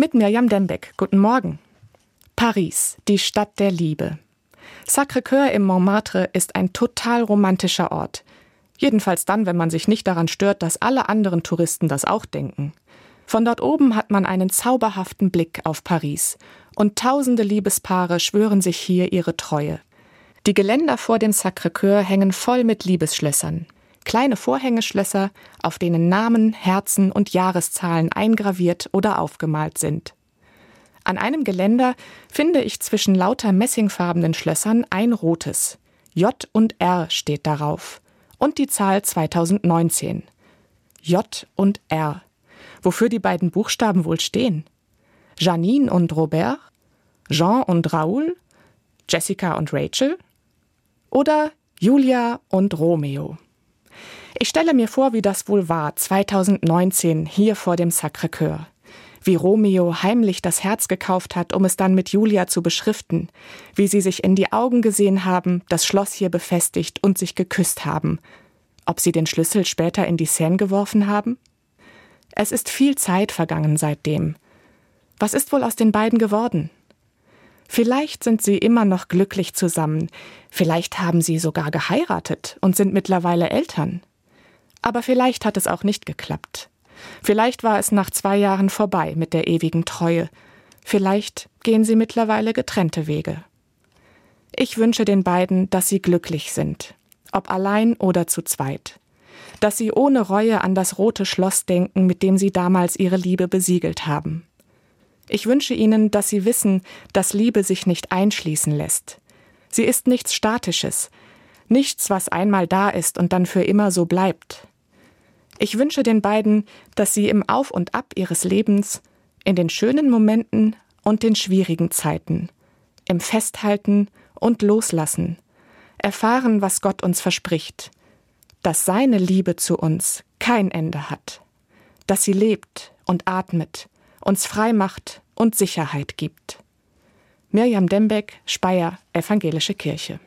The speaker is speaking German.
Mit Mirjam Dembeck. Guten Morgen. Paris, die Stadt der Liebe. Sacré-Cœur im Montmartre ist ein total romantischer Ort. Jedenfalls dann, wenn man sich nicht daran stört, dass alle anderen Touristen das auch denken. Von dort oben hat man einen zauberhaften Blick auf Paris. Und tausende Liebespaare schwören sich hier ihre Treue. Die Geländer vor dem Sacré-Cœur hängen voll mit Liebesschlössern. Kleine Vorhängeschlösser, auf denen Namen, Herzen und Jahreszahlen eingraviert oder aufgemalt sind. An einem Geländer finde ich zwischen lauter messingfarbenen Schlössern ein rotes. J und R steht darauf. Und die Zahl 2019. J und R. Wofür die beiden Buchstaben wohl stehen? Janine und Robert? Jean und Raoul? Jessica und Rachel? Oder Julia und Romeo? Ich stelle mir vor, wie das wohl war 2019 hier vor dem Sacré-Cœur. Wie Romeo heimlich das Herz gekauft hat, um es dann mit Julia zu beschriften. Wie sie sich in die Augen gesehen haben, das Schloss hier befestigt und sich geküsst haben. Ob sie den Schlüssel später in die Seine geworfen haben? Es ist viel Zeit vergangen seitdem. Was ist wohl aus den beiden geworden? Vielleicht sind sie immer noch glücklich zusammen, vielleicht haben sie sogar geheiratet und sind mittlerweile Eltern. Aber vielleicht hat es auch nicht geklappt. Vielleicht war es nach zwei Jahren vorbei mit der ewigen Treue. Vielleicht gehen sie mittlerweile getrennte Wege. Ich wünsche den beiden, dass sie glücklich sind, ob allein oder zu zweit. Dass sie ohne Reue an das rote Schloss denken, mit dem sie damals ihre Liebe besiegelt haben. Ich wünsche ihnen, dass sie wissen, dass Liebe sich nicht einschließen lässt. Sie ist nichts Statisches, nichts, was einmal da ist und dann für immer so bleibt. Ich wünsche den beiden, dass sie im Auf und Ab ihres Lebens, in den schönen Momenten und den schwierigen Zeiten, im Festhalten und Loslassen, erfahren, was Gott uns verspricht, dass seine Liebe zu uns kein Ende hat, dass sie lebt und atmet, uns frei macht und Sicherheit gibt. Mirjam Dembeck, Speyer, Evangelische Kirche.